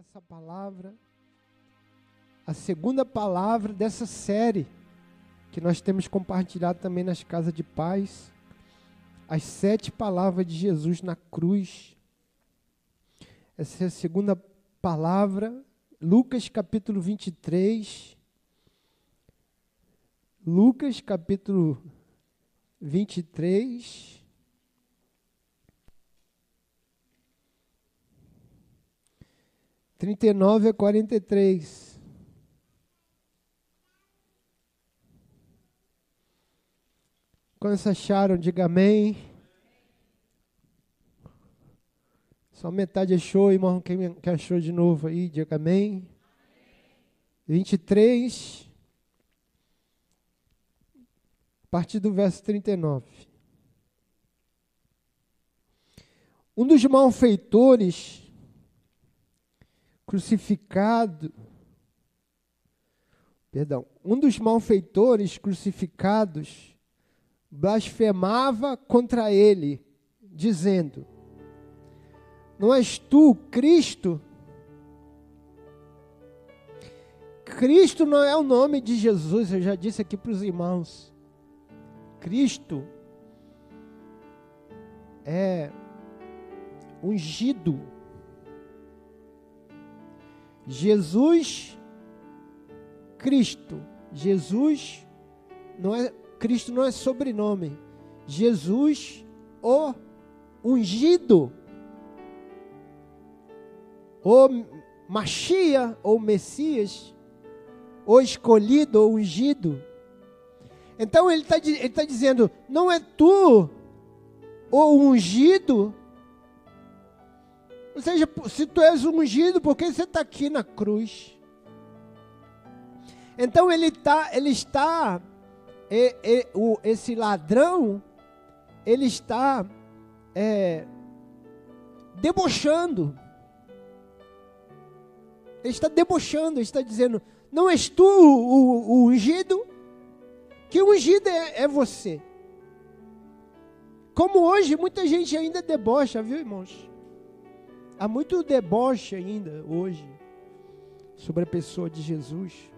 essa palavra, a segunda palavra dessa série que nós temos compartilhado também nas casas de paz, as sete palavras de Jesus na cruz. Essa é a segunda palavra, Lucas capítulo 23. Lucas capítulo 23. 39 a 43. Quando vocês acharam, diga amém. Só metade achou, irmão. Quem achou de novo aí, diga amém. 23, a partir do verso 39. Um dos malfeitores crucificado, perdão, um dos malfeitores crucificados blasfemava contra ele, dizendo: Não és tu Cristo? Cristo não é o nome de Jesus, eu já disse aqui para os irmãos. Cristo é ungido Jesus Cristo. Jesus não é Cristo não é sobrenome. Jesus o ungido. O Machia ou Messias, o escolhido ou ungido. Então ele está tá dizendo: não é tu o ungido, ou seja, se tu és ungido, por que você está aqui na cruz? Então ele, tá, ele está, e, e, o, esse ladrão, ele está é, debochando. Ele está debochando, ele está dizendo: Não és tu o, o, o ungido? Que ungido é, é você? Como hoje muita gente ainda debocha, viu, irmãos? Há muito deboche ainda hoje sobre a pessoa de Jesus.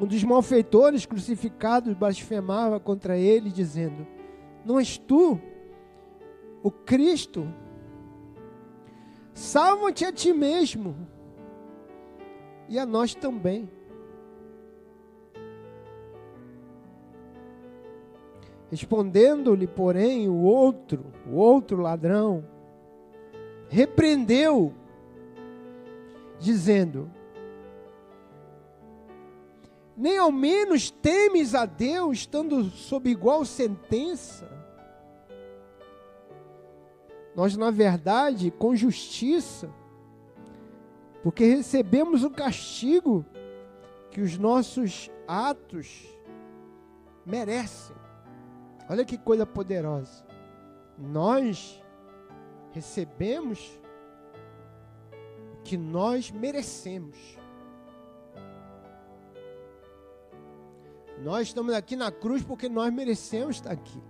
Um dos malfeitores crucificados blasfemava contra ele, dizendo: Não és tu o Cristo? Salva-te a ti mesmo e a nós também. Respondendo-lhe, porém, o outro, o outro ladrão, repreendeu, dizendo: Nem ao menos temes a Deus, estando sob igual sentença. Nós, na verdade, com justiça, porque recebemos o castigo que os nossos atos merecem. Olha que coisa poderosa. Nós recebemos o que nós merecemos. Nós estamos aqui na cruz porque nós merecemos estar aqui.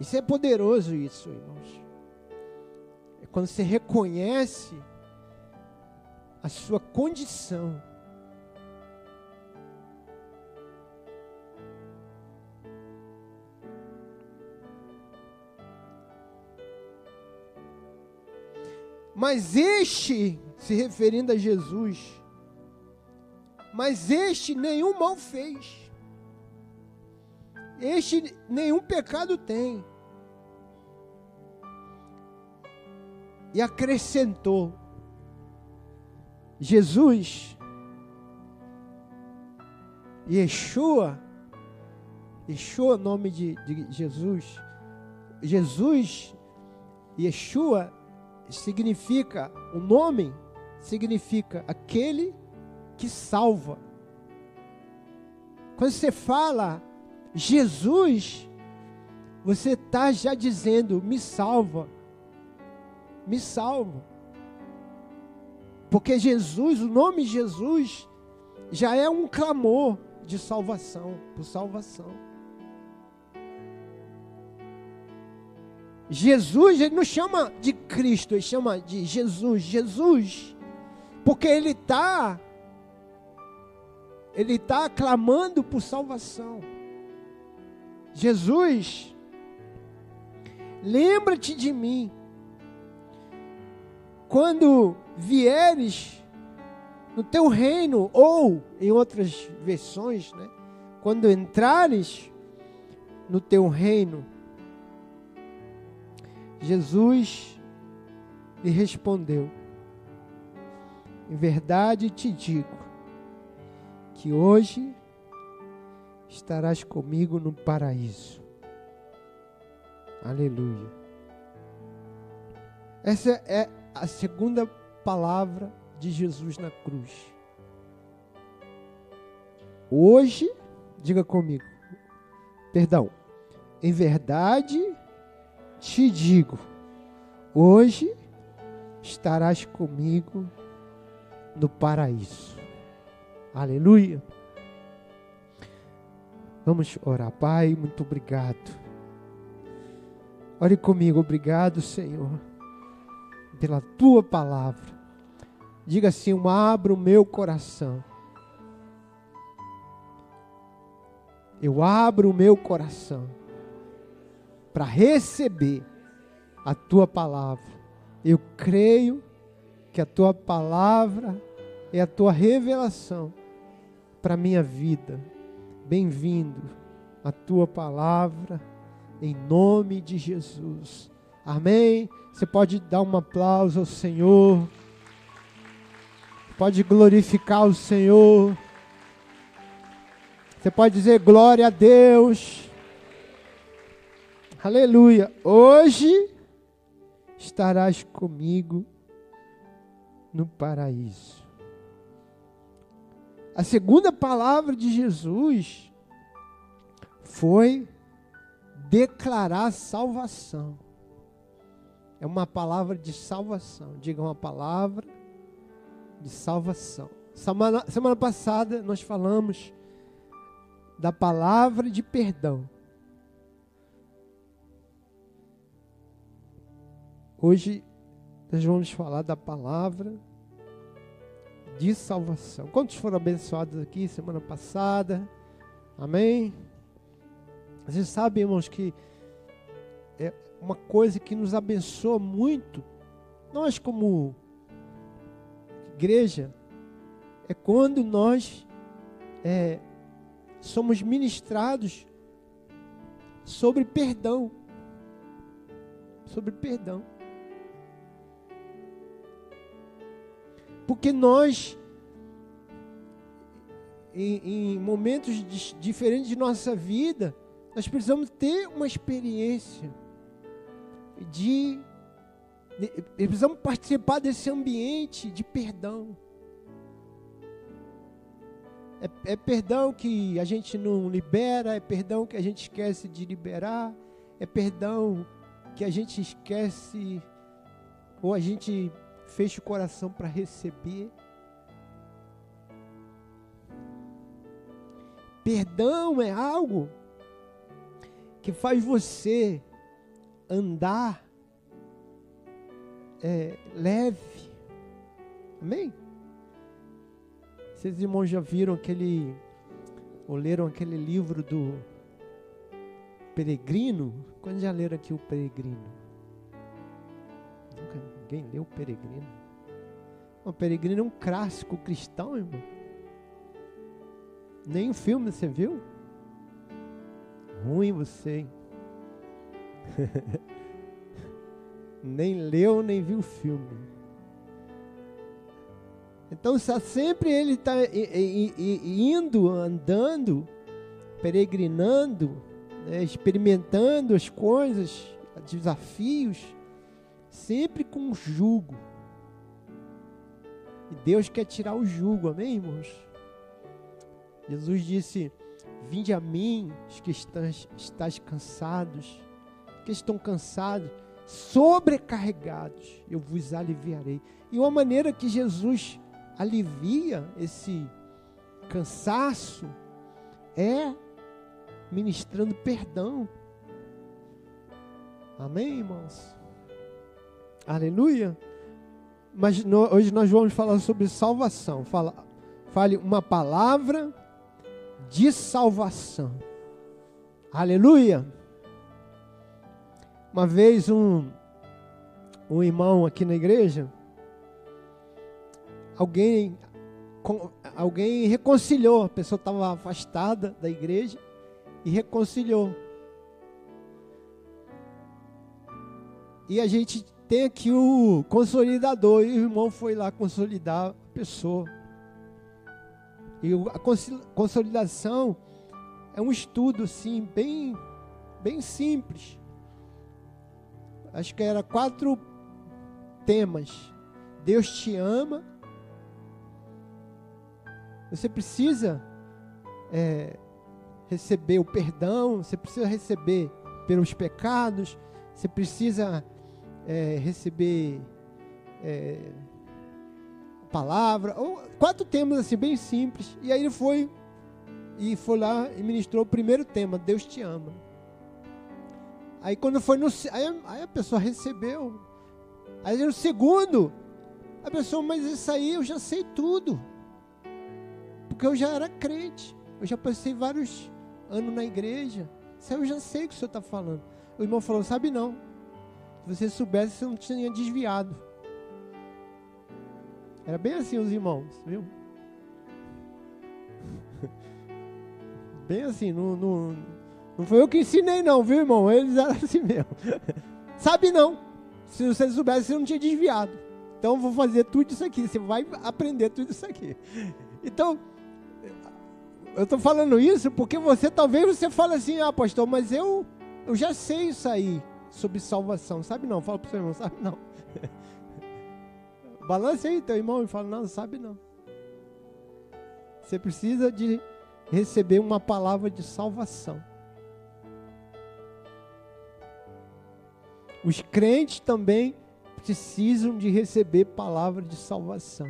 Isso é poderoso, isso, irmãos. É quando você reconhece a sua condição Mas este, se referindo a Jesus, mas este nenhum mal fez. Este nenhum pecado tem. E acrescentou: Jesus, Yeshua, Yeshua, nome de, de Jesus, Jesus, Yeshua significa, o nome significa aquele que salva. Quando você fala Jesus, você está já dizendo: me salva, me salva. Porque Jesus, o nome Jesus, já é um clamor de salvação, por salvação. Jesus, ele não chama de Cristo, ele chama de Jesus, Jesus, porque ele está, ele está clamando por salvação. Jesus, lembra-te de mim, quando vieres no teu reino, ou em outras versões, né, quando entrares no teu reino, Jesus lhe respondeu: Em verdade te digo que hoje estarás comigo no paraíso. Aleluia. Essa é a segunda palavra de Jesus na cruz. Hoje, diga comigo, perdão, em verdade te digo: hoje estarás comigo no paraíso. Aleluia. Vamos orar, Pai, muito obrigado. Ore comigo, obrigado, Senhor, pela tua palavra. Diga assim: abro o meu coração. Eu abro o meu coração para receber a tua palavra. Eu creio que a tua palavra é a tua revelação para a minha vida. Bem-vindo a tua palavra, em nome de Jesus. Amém? Você pode dar um aplauso ao Senhor. Pode glorificar o Senhor. Você pode dizer glória a Deus. Aleluia. Hoje estarás comigo no paraíso. A segunda palavra de Jesus foi declarar salvação. É uma palavra de salvação. Diga uma palavra de salvação. Semana, semana passada nós falamos da palavra de perdão. Hoje nós vamos falar da palavra de salvação. Quantos foram abençoados aqui semana passada? Amém? Vocês sabem, irmãos, que é uma coisa que nos abençoa muito. Nós, como igreja, é quando nós é, somos ministrados sobre perdão. Sobre perdão. Porque nós, em, em momentos diferentes de nossa vida, nós precisamos ter uma experiência de, de. Precisamos participar desse ambiente de perdão. É, é, perdão que a gente não libera, é perdão que a gente esquece de liberar, é perdão que a gente esquece ou a gente feche o coração para receber. Perdão é algo que faz você andar é, leve. Amém? Vocês irmãos já viram aquele, ou leram aquele livro do Peregrino? Quando já leram aqui o Peregrino? Alguém leu Peregrino? O Peregrino é um clássico cristão, irmão. O filme você viu? Ruim você, hein? nem leu, nem viu o filme. Então sempre ele está indo, andando, peregrinando, né, experimentando as coisas, desafios sempre com jugo. E Deus quer tirar o jugo, amém, irmãos? Jesus disse: Vinde a mim, os que estás, estás cansados, que estão cansados, sobrecarregados, eu vos aliviarei. E uma maneira que Jesus alivia esse cansaço é ministrando perdão Amém, irmãos? Aleluia. Mas no, hoje nós vamos falar sobre salvação. Fala, fale uma palavra de salvação. Aleluia. Uma vez um, um irmão aqui na igreja, alguém, alguém reconciliou, a pessoa estava afastada da igreja e reconciliou. E a gente tem aqui o consolidador, e o irmão foi lá consolidar a pessoa. E a consolidação é um estudo assim, bem, bem simples. Acho que era quatro temas. Deus te ama. Você precisa é, receber o perdão, você precisa receber pelos pecados, você precisa é, receber é, palavra, ou quatro temas assim bem simples. E aí ele foi e foi lá e ministrou o primeiro tema, Deus te ama. Aí quando foi no aí, aí a pessoa recebeu. Aí no segundo, a pessoa, mas isso aí eu já sei tudo. Porque eu já era crente. Eu já passei vários anos na igreja. Isso aí eu já sei o que o senhor está falando. O irmão falou, sabe não. Se você soubesse, você não tinha desviado. Era bem assim os irmãos, viu? Bem assim, não, não, não foi eu que ensinei não, viu irmão? Eles eram assim mesmo. Sabe não. Se você soubesse, você não tinha desviado. Então eu vou fazer tudo isso aqui. Você vai aprender tudo isso aqui. Então, eu estou falando isso porque você talvez você fale assim, ah, pastor, mas eu, eu já sei isso aí sobre salvação. Sabe não? Fala para o seu irmão, sabe não. Balance aí teu irmão e fala, não, sabe não. Você precisa de receber uma palavra de salvação. Os crentes também precisam de receber palavra de salvação.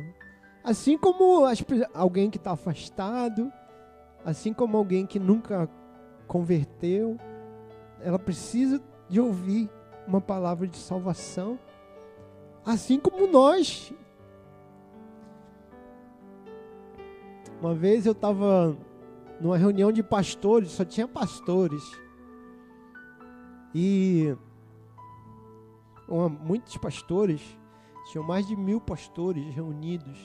Assim como as, alguém que está afastado, assim como alguém que nunca converteu, ela precisa de ouvir uma palavra de salvação, assim como nós. Uma vez eu estava numa reunião de pastores, só tinha pastores. E uma, muitos pastores, tinham mais de mil pastores reunidos.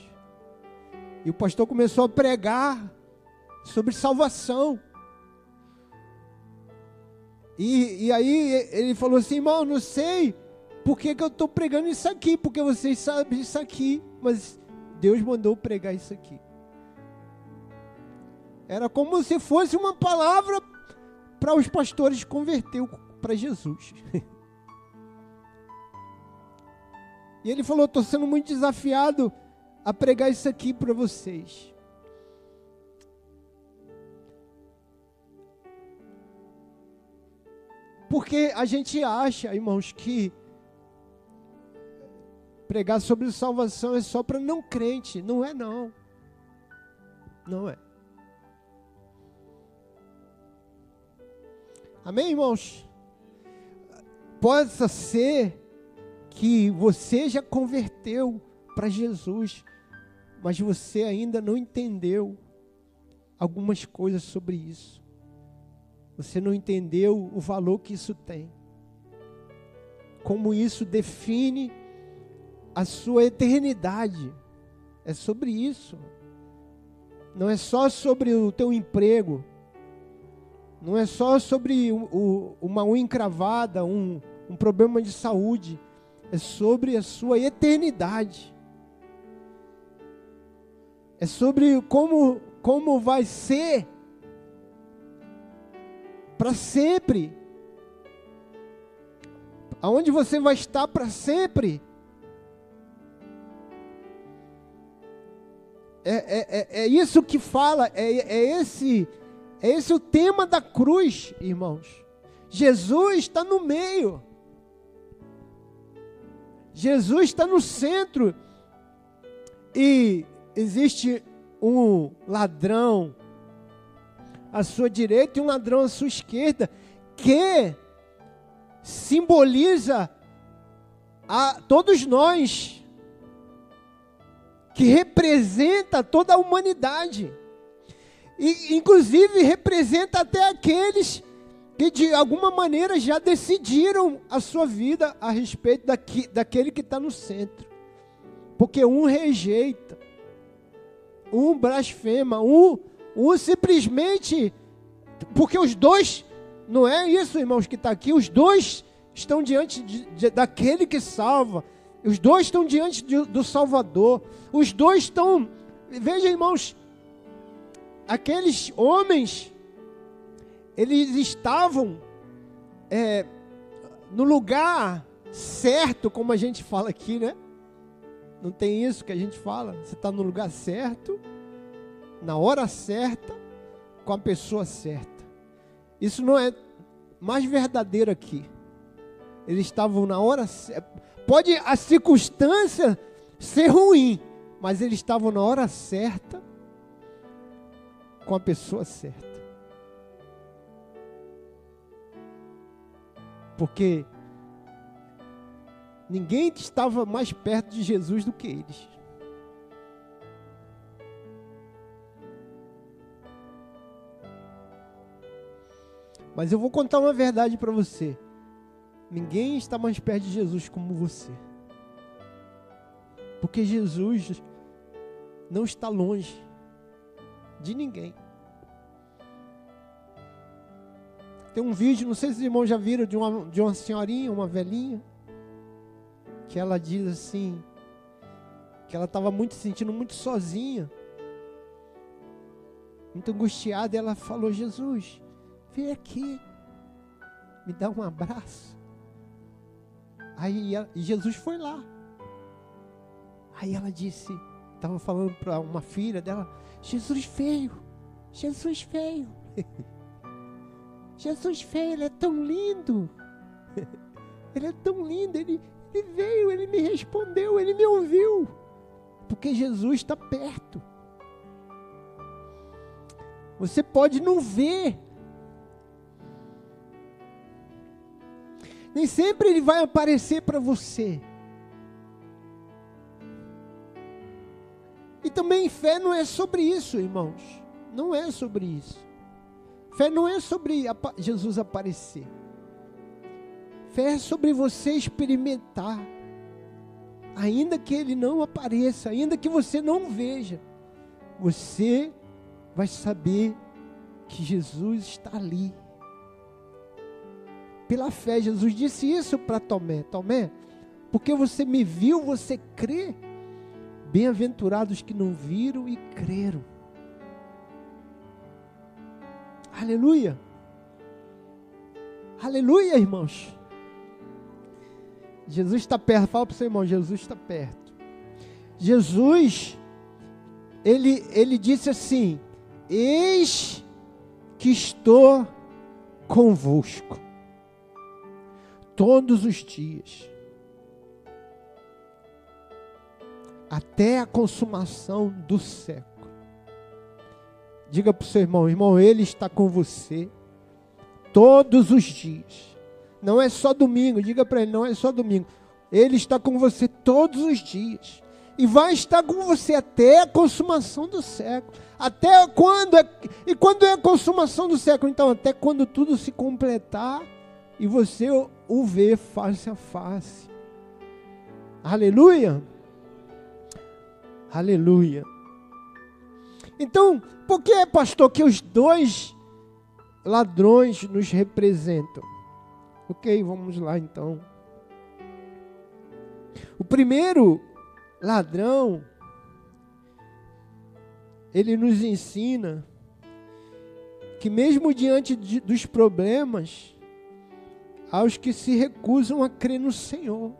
E o pastor começou a pregar sobre salvação. E, e aí ele falou assim, irmão, não sei por que, que eu estou pregando isso aqui, porque vocês sabem isso aqui, mas Deus mandou pregar isso aqui. Era como se fosse uma palavra para os pastores converter para Jesus. e ele falou: estou sendo muito desafiado a pregar isso aqui para vocês. Porque a gente acha, irmãos, que pregar sobre salvação é só para não crente. Não é, não. Não é. Amém, irmãos? Possa ser que você já converteu para Jesus, mas você ainda não entendeu algumas coisas sobre isso. Você não entendeu o valor que isso tem. Como isso define a sua eternidade. É sobre isso. Não é só sobre o teu emprego. Não é só sobre o, o, uma unha encravada, um, um problema de saúde. É sobre a sua eternidade. É sobre como, como vai ser para sempre. Aonde você vai estar para sempre. É, é, é, é, isso que fala, é, é, esse, é esse o tema da cruz, irmãos. Jesus está no meio. Jesus está no centro. E existe um ladrão à sua direita e um ladrão à sua esquerda, que simboliza a todos nós, que representa toda a humanidade. E, inclusive, representa até aqueles que de alguma maneira já decidiram a sua vida a respeito daqui, daquele que está no centro. Porque um rejeita, um blasfema, um, um simplesmente. Porque os dois, não é isso, irmãos, que está aqui, os dois estão diante de, de, daquele que salva, os dois estão diante de, do Salvador, os dois estão. Veja, irmãos, aqueles homens eles estavam é, no lugar certo, como a gente fala aqui, né? Não tem isso que a gente fala? Você está no lugar certo, na hora certa, com a pessoa certa. Isso não é mais verdadeiro aqui. Eles estavam na hora certa. Pode a circunstância ser ruim, mas eles estavam na hora certa, com a pessoa certa. Porque ninguém estava mais perto de Jesus do que eles. Mas eu vou contar uma verdade para você. Ninguém está mais perto de Jesus como você. Porque Jesus não está longe de ninguém. Tem um vídeo, não sei se os irmãos já viram, de uma, de uma senhorinha, uma velhinha, que ela diz assim, que ela estava muito sentindo muito sozinha, muito angustiada, e ela falou: Jesus, vem aqui, me dá um abraço. Aí Jesus foi lá. Aí ela disse, estava falando para uma filha dela: Jesus veio, Jesus veio. Jesus veio, ele é tão lindo. Ele é tão lindo, ele, ele veio, ele me respondeu, ele me ouviu. Porque Jesus está perto. Você pode não ver. Nem sempre ele vai aparecer para você. E também fé não é sobre isso, irmãos. Não é sobre isso. Fé não é sobre Jesus aparecer. Fé é sobre você experimentar. Ainda que ele não apareça, ainda que você não veja, você vai saber que Jesus está ali. Pela fé, Jesus disse isso para Tomé: Tomé, porque você me viu, você crê. Bem-aventurados que não viram e creram. Aleluia. Aleluia, irmãos. Jesus está perto. Fala para o seu irmão, Jesus está perto. Jesus, ele, ele disse assim: Eis que estou convosco todos os dias, até a consumação do século. Diga para o seu irmão, irmão, ele está com você todos os dias. Não é só domingo, diga para ele, não é só domingo. Ele está com você todos os dias. E vai estar com você até a consumação do século. Até quando é, e quando é a consumação do século? Então, até quando tudo se completar e você o ver face a face. Aleluia. Aleluia. Então, por que, pastor, que os dois ladrões nos representam? Ok, vamos lá então. O primeiro ladrão, ele nos ensina que, mesmo diante de, dos problemas, aos que se recusam a crer no Senhor.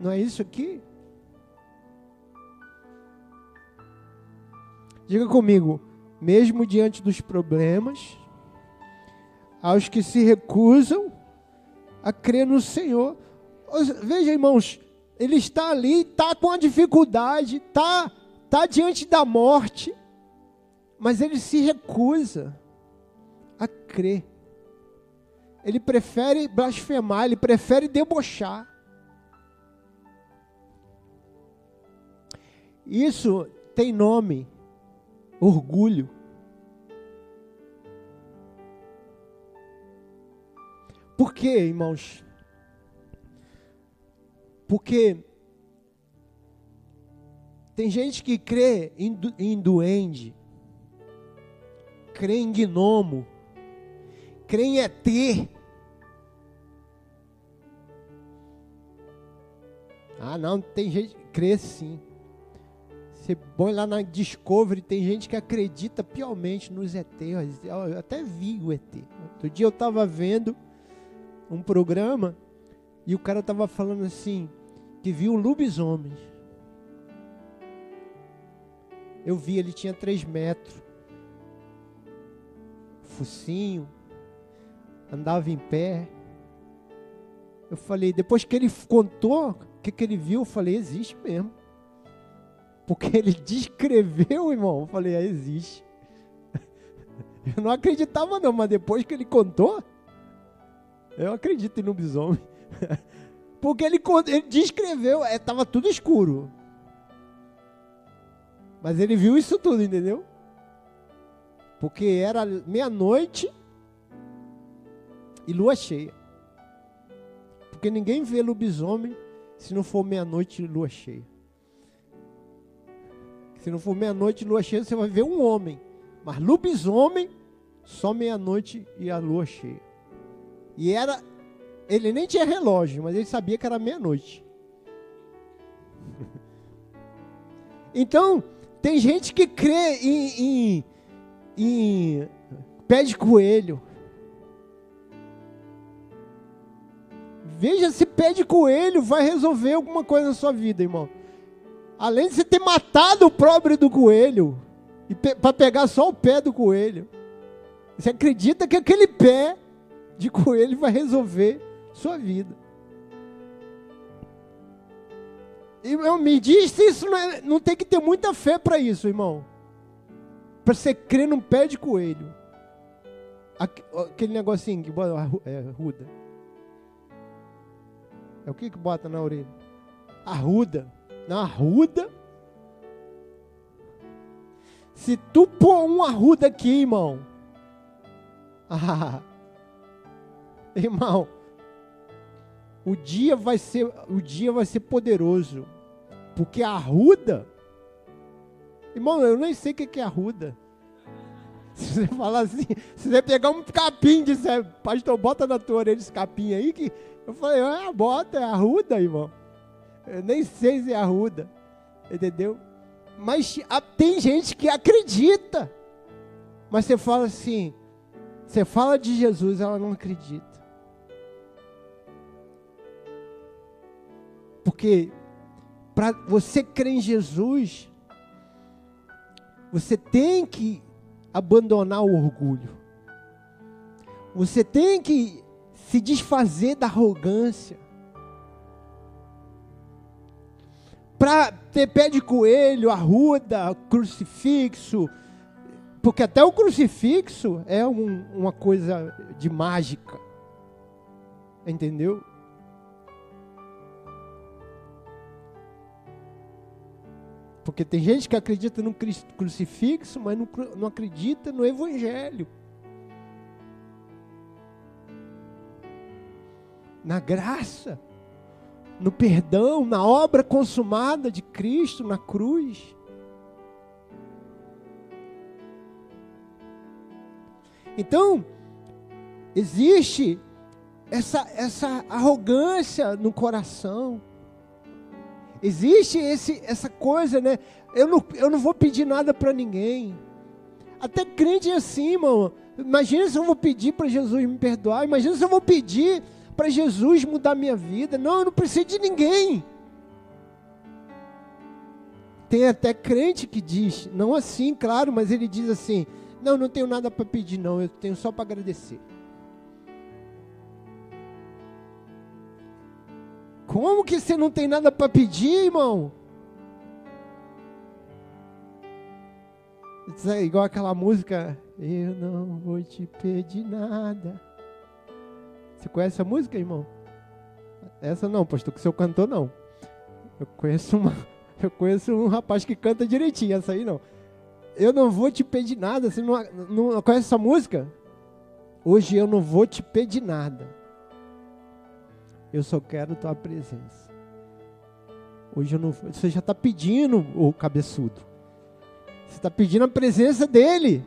Não é isso aqui? Diga comigo, mesmo diante dos problemas, aos que se recusam a crer no Senhor. Veja, irmãos, ele está ali, está com a dificuldade, está tá diante da morte, mas ele se recusa a crer. Ele prefere blasfemar, ele prefere debochar. Isso tem nome: orgulho. Por quê, irmãos? Porque tem gente que crê em, em duende, crê em gnomo, crê em ET. Ah, não, tem gente que crê sim. Você põe lá na Discovery, tem gente que acredita piamente nos ET. Eu até vi o ET. Outro dia eu estava vendo um programa e o cara tava falando assim que viu lobisomem. Eu vi, ele tinha três metros, focinho, andava em pé. Eu falei, depois que ele contou o que, que ele viu, eu falei, existe mesmo. Porque ele descreveu, irmão. Eu falei, é, existe. Eu não acreditava não, mas depois que ele contou, eu acredito em lobisomem. Porque ele, ele descreveu, estava é, tudo escuro. Mas ele viu isso tudo, entendeu? Porque era meia-noite e lua cheia. Porque ninguém vê lobisomem se não for meia-noite e lua cheia. Se não for meia-noite e lua cheia, você vai ver um homem. Mas lobisomem, só meia-noite e a lua cheia. E era. Ele nem tinha relógio, mas ele sabia que era meia-noite. então, tem gente que crê em, em, em pé de coelho. Veja se pé de coelho vai resolver alguma coisa na sua vida, irmão. Além de você ter matado o pobre do coelho, pe para pegar só o pé do coelho. Você acredita que aquele pé de coelho vai resolver sua vida. Eu me diz se isso não, é, não tem que ter muita fé para isso, irmão. Para você crer num pé de coelho. Aquele negocinho que bota é, ruda. É o que que bota na orelha? Arruda. Na arruda. Se tu pôr um arruda aqui, irmão. Ah, Irmão, o dia vai ser, o dia vai ser poderoso. Porque a arruda, irmão, eu nem sei o que é arruda. Se você falar assim, se você pegar um capim de pastor, bota na tua orelha esse capim aí, que eu falei, ah, bota, é arruda, irmão. Eu nem sei se é arruda, entendeu? Mas tem gente que acredita. Mas você fala assim, você fala de Jesus, ela não acredita. Porque para você crer em Jesus, você tem que abandonar o orgulho. Você tem que se desfazer da arrogância. Para ter pé de coelho, arruda, crucifixo, porque até o crucifixo é um, uma coisa de mágica. Entendeu? Porque tem gente que acredita no crucifixo, mas não, não acredita no Evangelho. Na graça, no perdão, na obra consumada de Cristo na cruz. Então, existe essa, essa arrogância no coração. Existe esse, essa coisa, né? Eu não, eu não vou pedir nada para ninguém. Até crente é assim, irmão. Imagina se eu vou pedir para Jesus me perdoar. Imagina se eu vou pedir para Jesus mudar minha vida. Não, eu não preciso de ninguém. Tem até crente que diz, não assim, claro, mas ele diz assim: Não, não tenho nada para pedir, não, eu tenho só para agradecer. Como que você não tem nada para pedir, irmão? É igual aquela música, eu não vou te pedir nada. Você conhece a música, irmão? Essa não, pastor, que o senhor cantou não. Eu conheço uma, eu conheço um rapaz que canta direitinho, essa aí não. Eu não vou te pedir nada, você não, não conhece essa música? Hoje eu não vou te pedir nada. Eu só quero tua presença. Hoje eu não, você já está pedindo o cabeçudo. Você está pedindo a presença dele.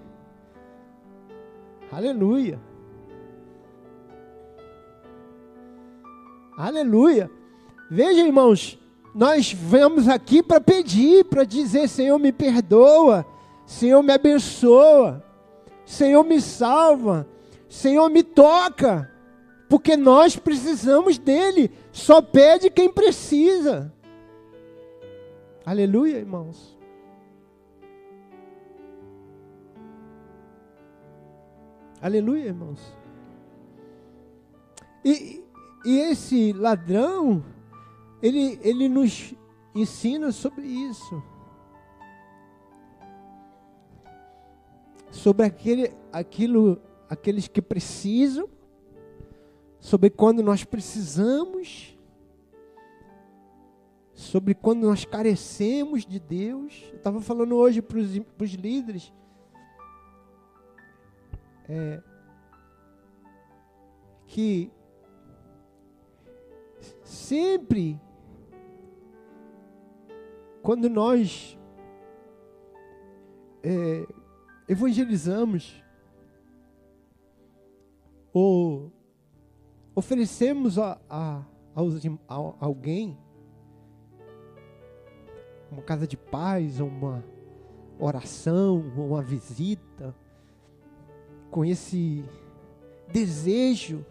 Aleluia. Aleluia. Veja, irmãos, nós vamos aqui para pedir, para dizer: Senhor, me perdoa, Senhor, me abençoa, Senhor, me salva, Senhor, me toca, porque nós precisamos dele. Só pede quem precisa. Aleluia, irmãos. Aleluia, irmãos. E, e esse ladrão, ele, ele nos ensina sobre isso. Sobre aquele, aquilo, aqueles que precisam, sobre quando nós precisamos, sobre quando nós carecemos de Deus. Eu estava falando hoje para os líderes é, que sempre quando nós é, evangelizamos ou oferecemos a, a, a, a alguém uma casa de paz, uma oração, uma visita, com esse desejo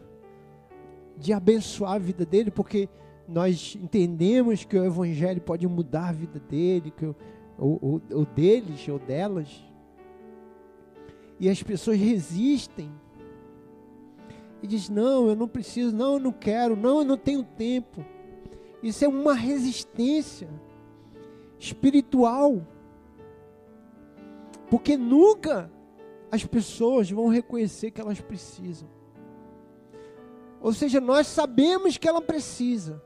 de abençoar a vida dele, porque nós entendemos que o Evangelho pode mudar a vida dele, que o, o, o deles ou delas. E as pessoas resistem. E diz: Não, eu não preciso, não, eu não quero, não, eu não tenho tempo. Isso é uma resistência espiritual. Porque nunca as pessoas vão reconhecer que elas precisam. Ou seja, nós sabemos que ela precisa.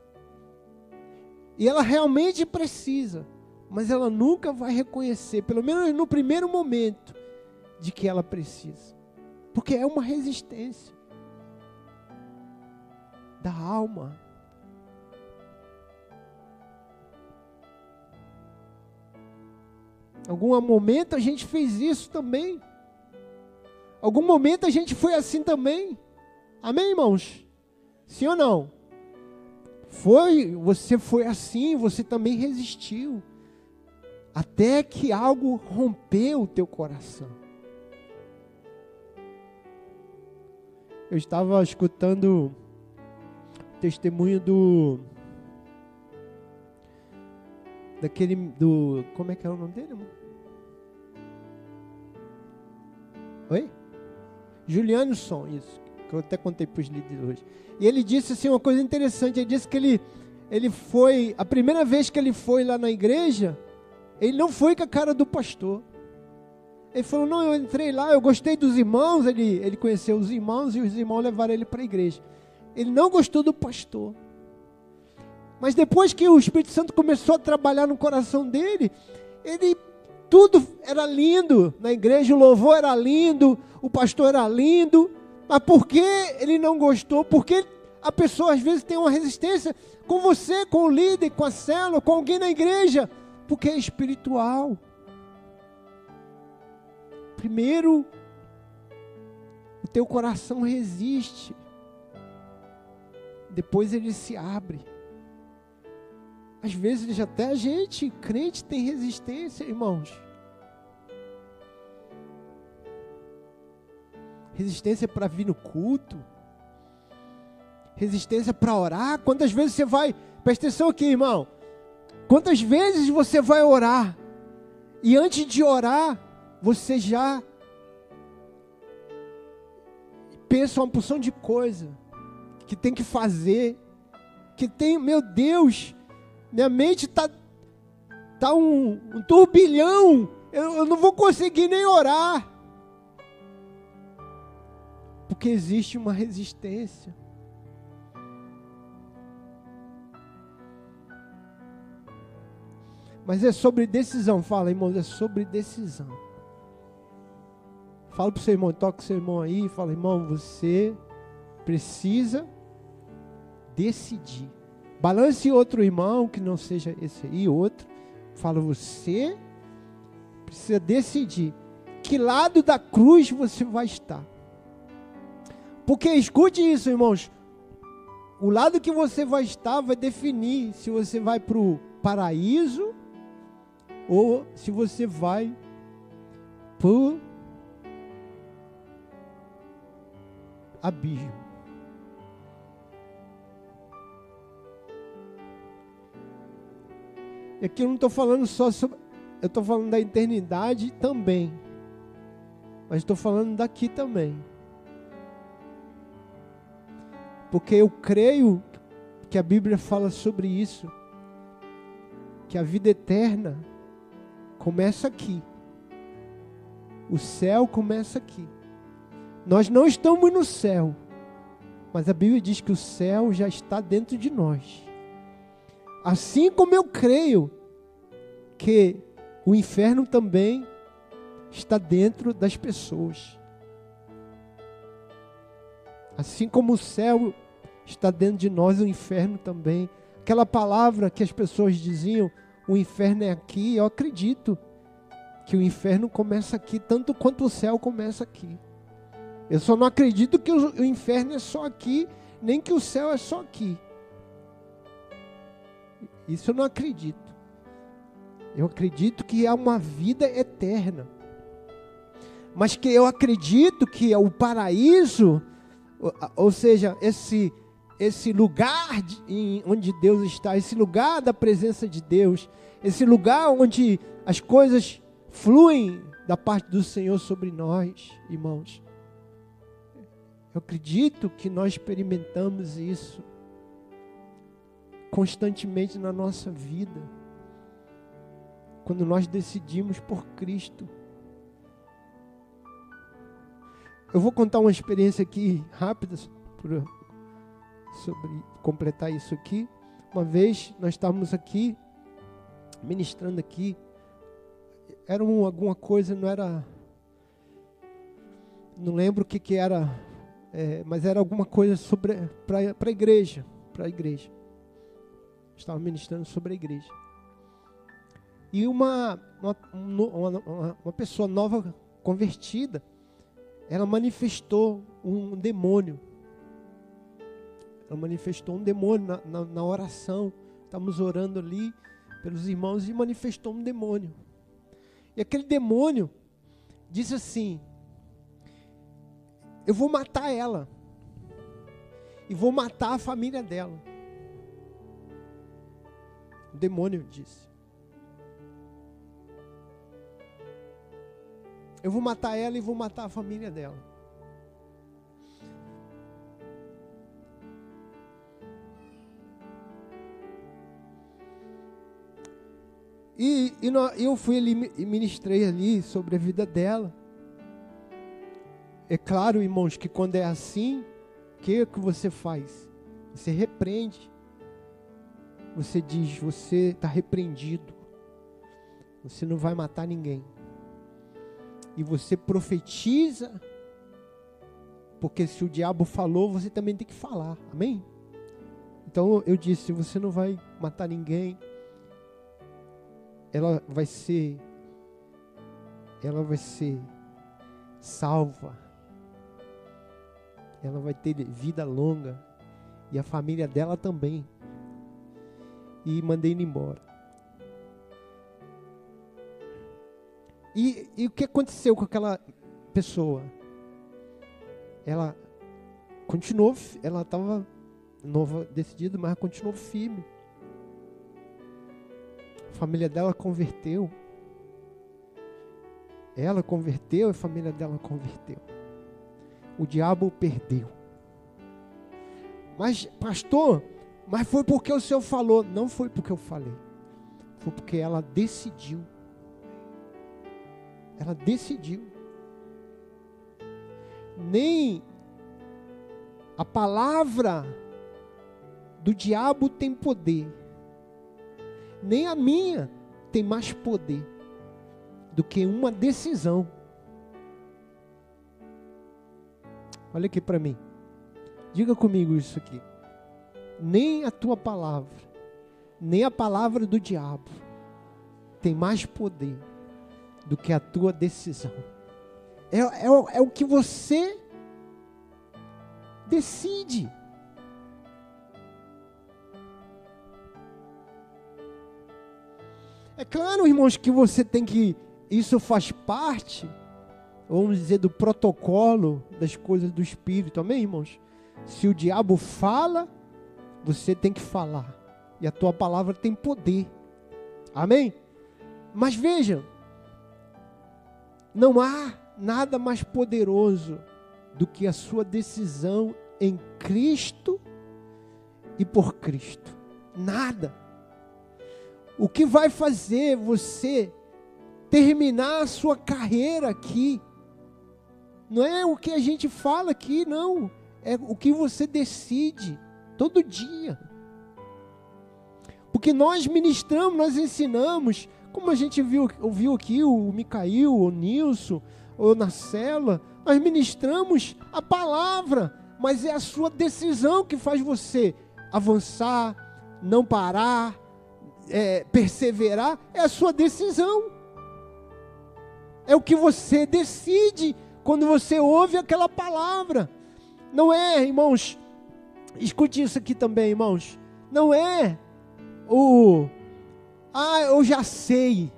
E ela realmente precisa. Mas ela nunca vai reconhecer, pelo menos no primeiro momento, de que ela precisa. Porque é uma resistência da alma. Algum momento a gente fez isso também. Algum momento a gente foi assim também. Amém, irmãos? Sim ou não? Foi, você foi assim, você também resistiu. Até que algo rompeu o teu coração. Eu estava escutando o testemunho do daquele do como é que é o nome dele, irmão? Oi? Julianson, isso, que eu até contei para os líderes hoje. E ele disse assim uma coisa interessante, ele disse que ele, ele foi, a primeira vez que ele foi lá na igreja, ele não foi com a cara do pastor. Ele falou, não, eu entrei lá, eu gostei dos irmãos, ele, ele conheceu os irmãos e os irmãos levaram ele para a igreja. Ele não gostou do pastor. Mas depois que o Espírito Santo começou a trabalhar no coração dele, ele tudo era lindo na igreja, o louvor era lindo, o pastor era lindo, mas por que ele não gostou? Porque a pessoa às vezes tem uma resistência com você, com o líder, com a célula, com alguém na igreja, porque é espiritual. Primeiro, o teu coração resiste, depois ele se abre. Às vezes até a gente, crente, tem resistência, irmãos. Resistência para vir no culto. Resistência para orar. Quantas vezes você vai. Presta atenção aqui, irmão. Quantas vezes você vai orar e antes de orar, você já pensa uma porção de coisa que tem que fazer, que tem, meu Deus, minha mente está tá um, um turbilhão. Eu, eu não vou conseguir nem orar. Porque existe uma resistência. Mas é sobre decisão. Fala, irmão, é sobre decisão. Fala pro seu irmão, toca o seu irmão aí. Fala, irmão, você precisa decidir. Balance outro irmão, que não seja esse aí, outro. Fala, você precisa decidir. Que lado da cruz você vai estar? Porque escute isso, irmãos. O lado que você vai estar vai definir se você vai para o paraíso ou se você vai para o abismo. E aqui eu não estou falando só sobre. Eu estou falando da eternidade também. Mas estou falando daqui também. Porque eu creio que a Bíblia fala sobre isso. Que a vida eterna começa aqui. O céu começa aqui. Nós não estamos no céu, mas a Bíblia diz que o céu já está dentro de nós. Assim como eu creio que o inferno também está dentro das pessoas. Assim como o céu está dentro de nós, o inferno também. Aquela palavra que as pessoas diziam, o inferno é aqui, eu acredito que o inferno começa aqui, tanto quanto o céu começa aqui. Eu só não acredito que o inferno é só aqui, nem que o céu é só aqui. Isso eu não acredito. Eu acredito que há uma vida eterna. Mas que eu acredito que é o paraíso, ou seja, esse esse lugar de, onde Deus está, esse lugar da presença de Deus, esse lugar onde as coisas fluem da parte do Senhor sobre nós, irmãos. Eu acredito que nós experimentamos isso constantemente na nossa vida. Quando nós decidimos por Cristo. Eu vou contar uma experiência aqui rápida sobre completar isso aqui. Uma vez nós estávamos aqui ministrando aqui, era um, alguma coisa, não era, não lembro o que que era é, mas era alguma coisa sobre para a igreja, para a igreja. Estava ministrando sobre a igreja. E uma, uma, uma, uma pessoa nova convertida, ela manifestou um demônio. Ela manifestou um demônio na, na, na oração. Estamos orando ali pelos irmãos e manifestou um demônio. E aquele demônio disse assim: eu vou matar ela. E vou matar a família dela. O demônio disse. Eu vou matar ela e vou matar a família dela. E, e eu fui ali e ministrei ali sobre a vida dela. É claro, irmãos, que quando é assim, o que, que você faz? Você repreende. Você diz, você está repreendido. Você não vai matar ninguém. E você profetiza, porque se o diabo falou, você também tem que falar. Amém? Então eu disse: você não vai matar ninguém. Ela vai ser, ela vai ser salva ela vai ter vida longa e a família dela também. E mandei ele embora. E, e o que aconteceu com aquela pessoa? Ela continuou, ela estava nova, decidida, mas continuou firme. A família dela converteu. Ela converteu e a família dela converteu o diabo perdeu. Mas, pastor, mas foi porque o senhor falou. Não foi porque eu falei. Foi porque ela decidiu. Ela decidiu. Nem a palavra do diabo tem poder. Nem a minha tem mais poder do que uma decisão. Olha aqui para mim. Diga comigo isso aqui. Nem a tua palavra, nem a palavra do diabo tem mais poder do que a tua decisão. É, é, é o que você decide. É claro, irmãos, que você tem que. Isso faz parte, vamos dizer, do protocolo das coisas do Espírito, amém, irmãos? Se o diabo fala, você tem que falar. E a tua palavra tem poder. Amém? Mas vejam, não há nada mais poderoso do que a sua decisão em Cristo e por Cristo. Nada. O que vai fazer você terminar a sua carreira aqui não é o que a gente fala aqui, não. É o que você decide todo dia. Porque nós ministramos, nós ensinamos, como a gente viu, ouviu aqui o Micael, o Nilson, ou na cela, nós ministramos a palavra, mas é a sua decisão que faz você avançar, não parar, é, perseverar, é a sua decisão. É o que você decide quando você ouve aquela palavra. Não é, irmãos, escute isso aqui também, irmãos. Não é o, ah, eu já sei,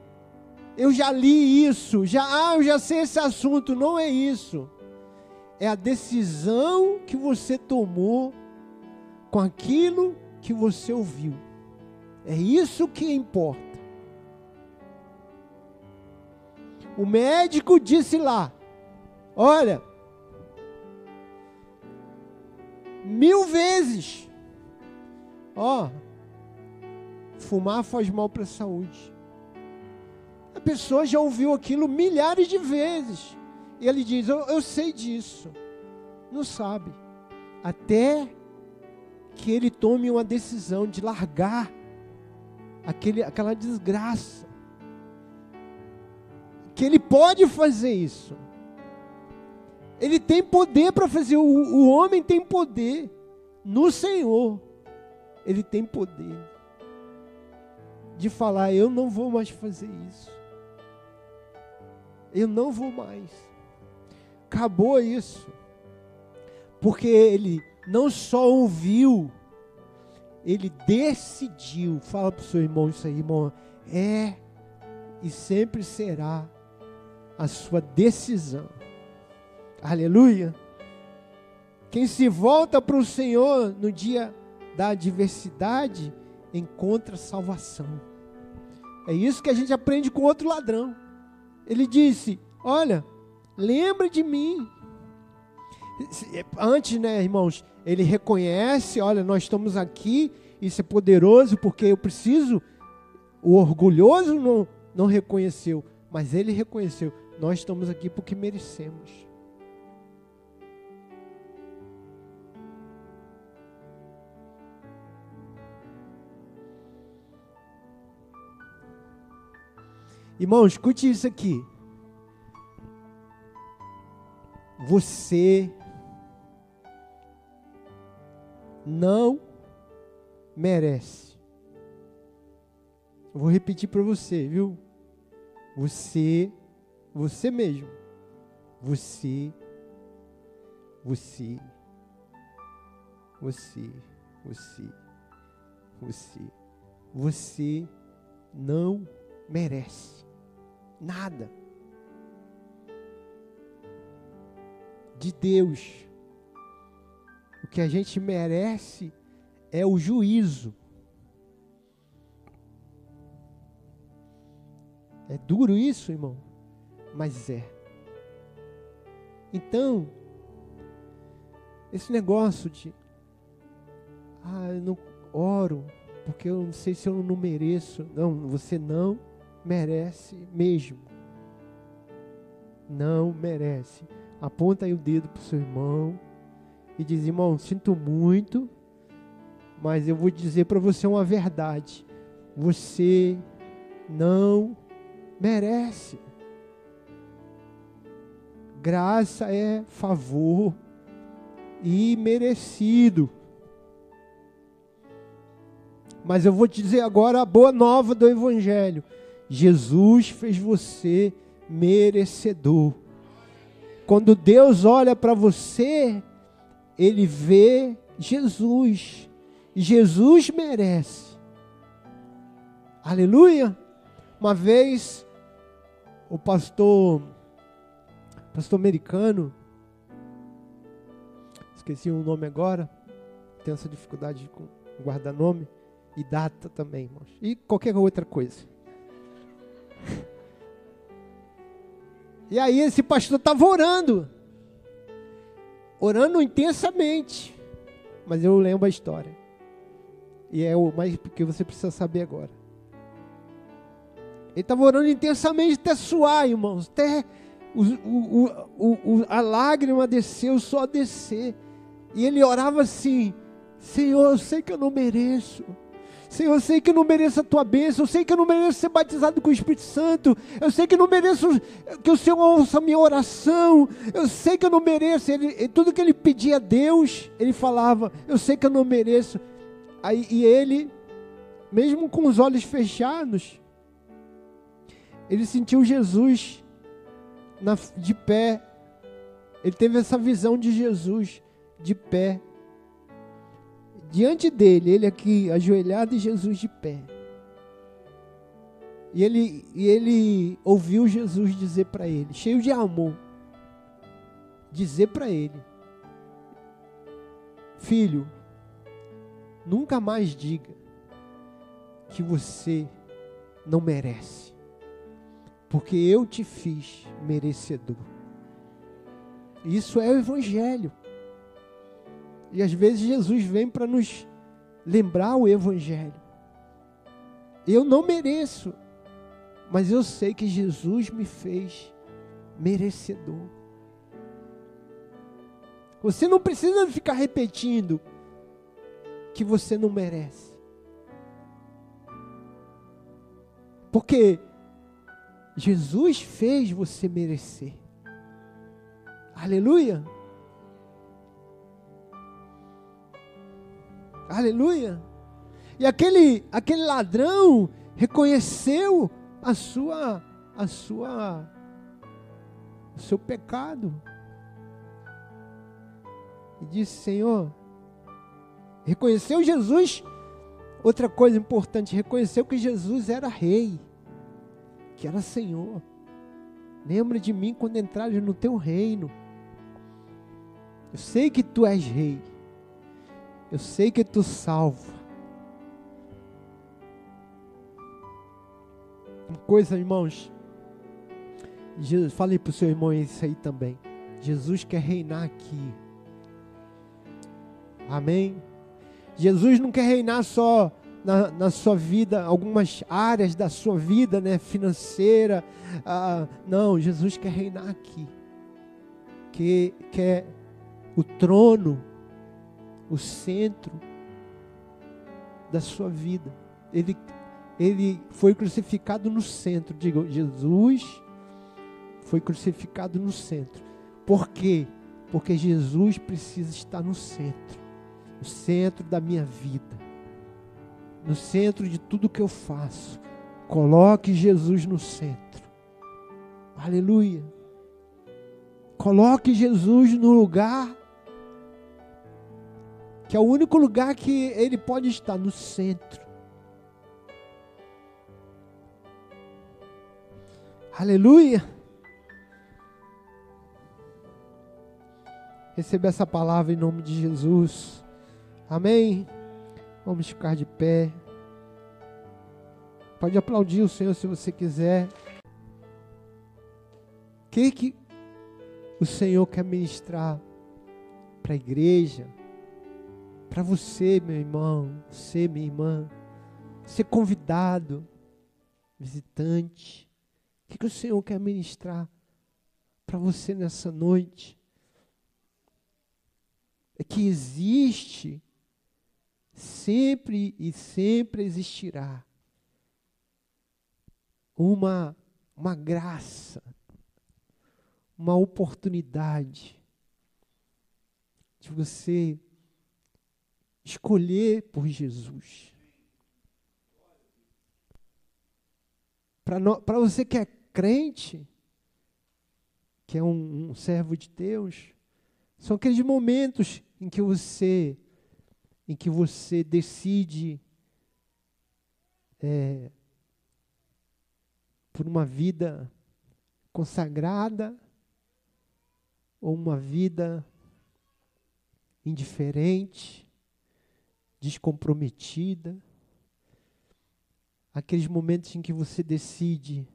eu já li isso, já, ah, eu já sei esse assunto. Não é isso. É a decisão que você tomou com aquilo que você ouviu. É isso que importa. O médico disse lá: Olha, mil vezes, ó, fumar faz mal para a saúde. A pessoa já ouviu aquilo milhares de vezes. E ele diz: eu, eu sei disso. Não sabe. Até que ele tome uma decisão de largar aquele, aquela desgraça. Que ele pode fazer isso. Ele tem poder para fazer. O, o homem tem poder. No Senhor, ele tem poder de falar: Eu não vou mais fazer isso. Eu não vou mais. Acabou isso. Porque ele não só ouviu, ele decidiu. Fala para o seu irmão isso aí, irmão. É e sempre será a sua decisão. Aleluia. Quem se volta para o Senhor no dia da adversidade encontra salvação. É isso que a gente aprende com outro ladrão. Ele disse: Olha, lembra de mim. Antes, né, irmãos, ele reconhece, olha, nós estamos aqui, isso é poderoso porque eu preciso. O orgulhoso não, não reconheceu, mas ele reconheceu. Nós estamos aqui porque merecemos. Irmão, escute isso aqui. Você não merece. Eu vou repetir para você, viu? Você, você mesmo, você, você, você, você, você, você não merece nada de Deus o que a gente merece é o juízo. É duro isso, irmão, mas é. Então, esse negócio de ah, eu não oro porque eu não sei se eu não mereço. Não, você não merece mesmo. Não merece. Aponta aí o dedo para o seu irmão e diz: irmão, sinto muito, mas eu vou dizer para você uma verdade. Você não merece. Graça é favor imerecido. Mas eu vou te dizer agora a boa nova do Evangelho. Jesus fez você merecedor. Quando Deus olha para você, Ele vê Jesus. Jesus merece. Aleluia. Uma vez, o pastor, pastor americano, esqueci o nome agora, tenho essa dificuldade com guardar nome e data também, irmãos. E qualquer outra coisa. E aí esse pastor estava orando. Orando intensamente. Mas eu lembro a história. E é o mais que você precisa saber agora. Ele estava orando intensamente até suar, irmãos. Até o, o, o, a lágrima desceu, só descer. E ele orava assim: Senhor, eu sei que eu não mereço. Senhor, eu sei que eu não mereço a tua bênção, eu sei que eu não mereço ser batizado com o Espírito Santo, eu sei que eu não mereço que o Senhor ouça a minha oração, eu sei que eu não mereço. Ele, tudo que ele pedia a Deus, ele falava, eu sei que eu não mereço. Aí, e ele, mesmo com os olhos fechados, ele sentiu Jesus na, de pé, ele teve essa visão de Jesus de pé diante dele, ele aqui ajoelhado e Jesus de pé. E ele, e ele ouviu Jesus dizer para ele, cheio de amor, dizer para ele: Filho, nunca mais diga que você não merece, porque eu te fiz merecedor. Isso é o Evangelho. E às vezes Jesus vem para nos lembrar o Evangelho. Eu não mereço, mas eu sei que Jesus me fez merecedor. Você não precisa ficar repetindo que você não merece. Porque Jesus fez você merecer. Aleluia. Aleluia. E aquele, aquele ladrão reconheceu a sua, a sua, o seu pecado. E disse: Senhor, reconheceu Jesus. Outra coisa importante, reconheceu que Jesus era rei, que era Senhor. Lembra de mim quando entrares no teu reino. Eu sei que tu és rei. Eu sei que tu salva. Uma coisa, irmãos. Jesus, falei para o seu irmão isso aí também. Jesus quer reinar aqui. Amém? Jesus não quer reinar só na, na sua vida, algumas áreas da sua vida, né, financeira. Ah, não, Jesus quer reinar aqui. Que quer o trono o centro da sua vida. Ele, ele foi crucificado no centro. Diga, Jesus foi crucificado no centro. Por quê? Porque Jesus precisa estar no centro no centro da minha vida, no centro de tudo que eu faço. Coloque Jesus no centro. Aleluia. Coloque Jesus no lugar que é o único lugar que ele pode estar no centro. Aleluia. Receba essa palavra em nome de Jesus. Amém. Vamos ficar de pé. Pode aplaudir o Senhor se você quiser. O que, que o Senhor quer ministrar para a igreja? Para você, meu irmão, você, minha irmã, ser convidado, visitante. O que, que o Senhor quer ministrar para você nessa noite? É que existe, sempre e sempre existirá, uma, uma graça, uma oportunidade de você escolher por Jesus. Para você que é crente, que é um, um servo de Deus, são aqueles momentos em que você em que você decide é, por uma vida consagrada ou uma vida indiferente, descomprometida. Aqueles momentos em que você decide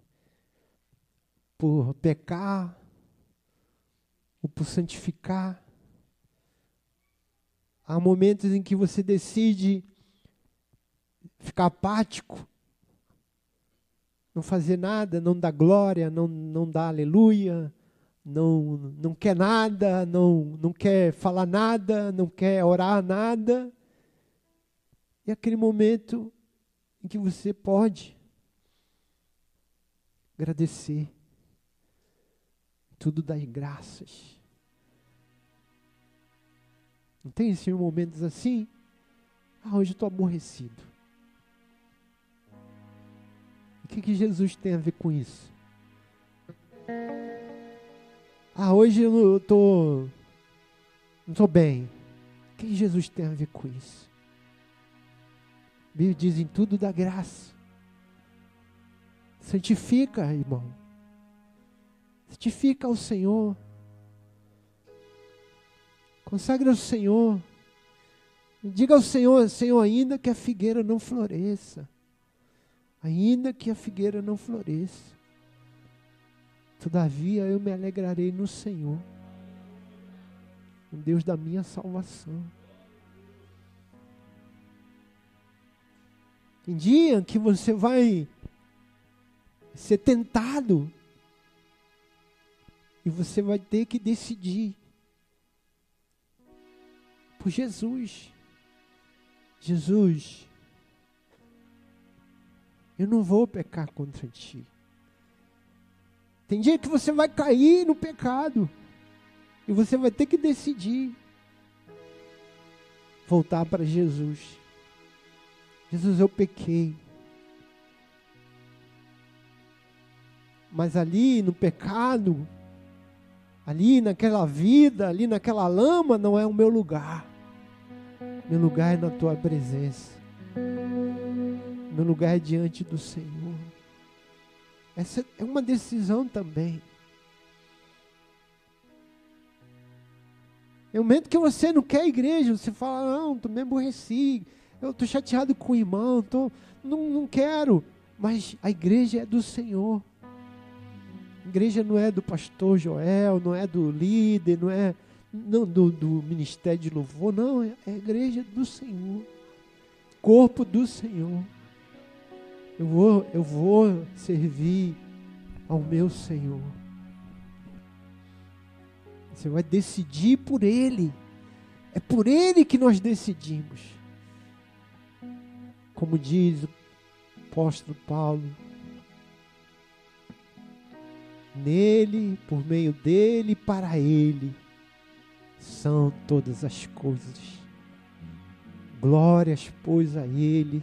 por pecar ou por santificar. Há momentos em que você decide ficar apático não fazer nada, não dar glória, não, não dar aleluia, não, não quer nada, não, não quer falar nada, não quer orar nada. E aquele momento em que você pode agradecer, tudo das graças. Não tem esses momentos assim? Ah, hoje eu estou aborrecido que, que Jesus tem a ver com isso? Ah, hoje eu estou. Não estou bem. O que Jesus tem a ver com isso? A Bíblia diz em tudo da graça. Santifica, irmão. Santifica ao Senhor. Consagra ao Senhor. Diga ao Senhor, Senhor, ainda que a figueira não floresça ainda que a figueira não floresça. Todavia eu me alegrarei no Senhor, o Deus da minha salvação. Tem dia que você vai ser tentado e você vai ter que decidir por Jesus. Jesus, eu não vou pecar contra ti. Tem dia que você vai cair no pecado. E você vai ter que decidir voltar para Jesus. Jesus, eu pequei. Mas ali no pecado, ali naquela vida, ali naquela lama, não é o meu lugar. Meu lugar é na tua presença. Meu lugar é diante do Senhor. Essa é uma decisão também. É o momento que você não quer a igreja, você fala, não, estou me aborreci, eu estou chateado com o irmão, tô, não, não quero. Mas a igreja é do Senhor. A igreja não é do pastor Joel, não é do líder, não é não, do, do ministério de louvor, não, é a igreja do Senhor. Corpo do Senhor. Eu vou, eu vou servir ao meu Senhor. Você vai decidir por Ele. É por Ele que nós decidimos. Como diz o apóstolo Paulo, nele, por meio dele, para ele, são todas as coisas. Glórias, pois, a ele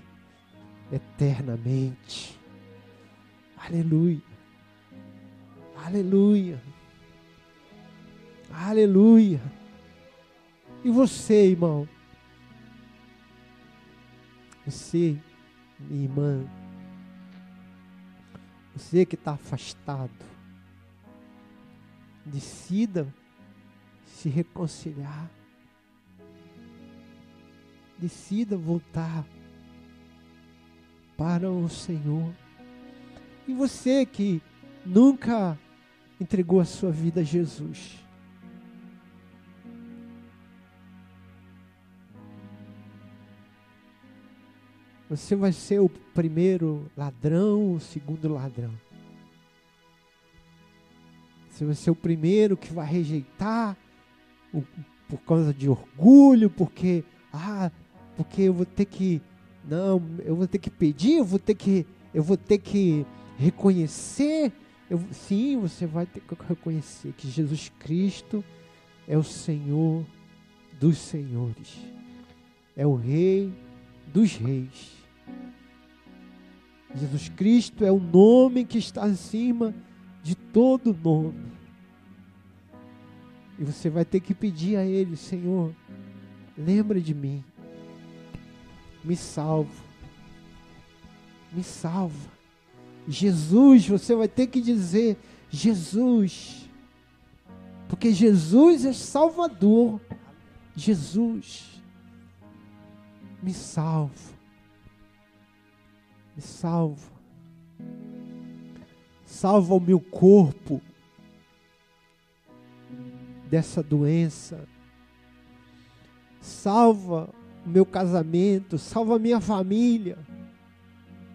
eternamente. Aleluia. Aleluia. Aleluia. E você, irmão? Você, minha irmã, você que está afastado, decida se reconciliar. Decida voltar para o Senhor. E você que nunca entregou a sua vida a Jesus. Você vai ser o primeiro ladrão, o segundo ladrão. Você vai ser o primeiro que vai rejeitar o, por causa de orgulho, porque ah, porque eu vou ter que não, eu vou ter que pedir, eu vou ter que, eu vou ter que reconhecer, eu, sim, você vai ter que reconhecer que Jesus Cristo é o Senhor dos senhores, é o Rei dos reis. Jesus Cristo é o nome que está acima de todo nome. E você vai ter que pedir a Ele, Senhor, lembra de mim, me salva, me salva. Jesus, você vai ter que dizer, Jesus, porque Jesus é Salvador, Jesus, me salva me salva. Salva o meu corpo dessa doença. Salva o meu casamento, salva a minha família.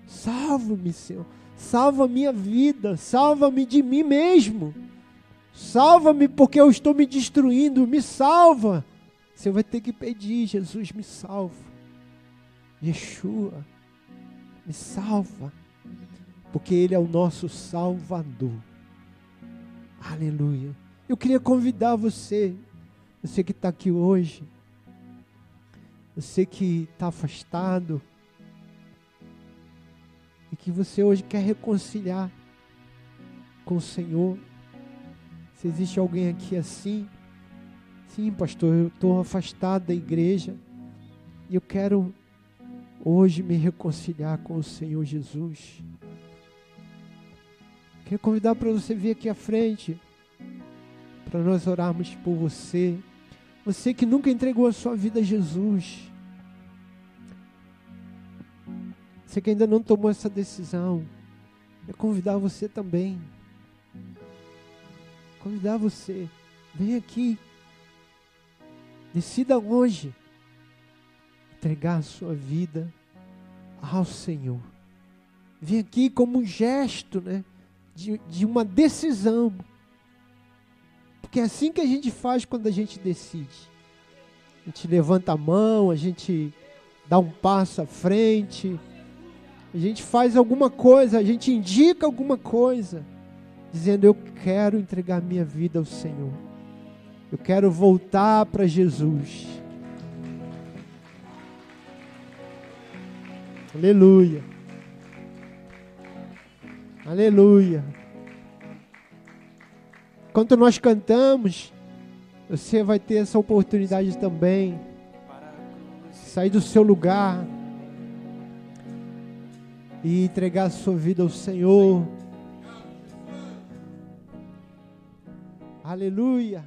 Salva-me, Senhor. Salva a minha vida, salva-me de mim mesmo. Salva-me porque eu estou me destruindo, me salva. Você vai ter que pedir, Jesus, me salva. Yeshua me salva, porque Ele é o nosso Salvador. Aleluia. Eu queria convidar você, você que está aqui hoje, você que está afastado, e que você hoje quer reconciliar com o Senhor. Se existe alguém aqui assim, sim, pastor, eu estou afastado da igreja e eu quero hoje me reconciliar com o Senhor Jesus. Quero convidar para você vir aqui à frente, para nós orarmos por você. Você que nunca entregou a sua vida a Jesus. Você que ainda não tomou essa decisão. Eu convidar você também. Convidar você. Vem aqui. Decida hoje entregar a sua vida ao Senhor. Vem aqui como um gesto, né? De, de uma decisão. Porque é assim que a gente faz quando a gente decide. A gente levanta a mão, a gente dá um passo à frente, a gente faz alguma coisa, a gente indica alguma coisa, dizendo: Eu quero entregar minha vida ao Senhor, eu quero voltar para Jesus. Aleluia. Aleluia. Enquanto nós cantamos, você vai ter essa oportunidade também. Sair do seu lugar e entregar a sua vida ao Senhor. Aleluia.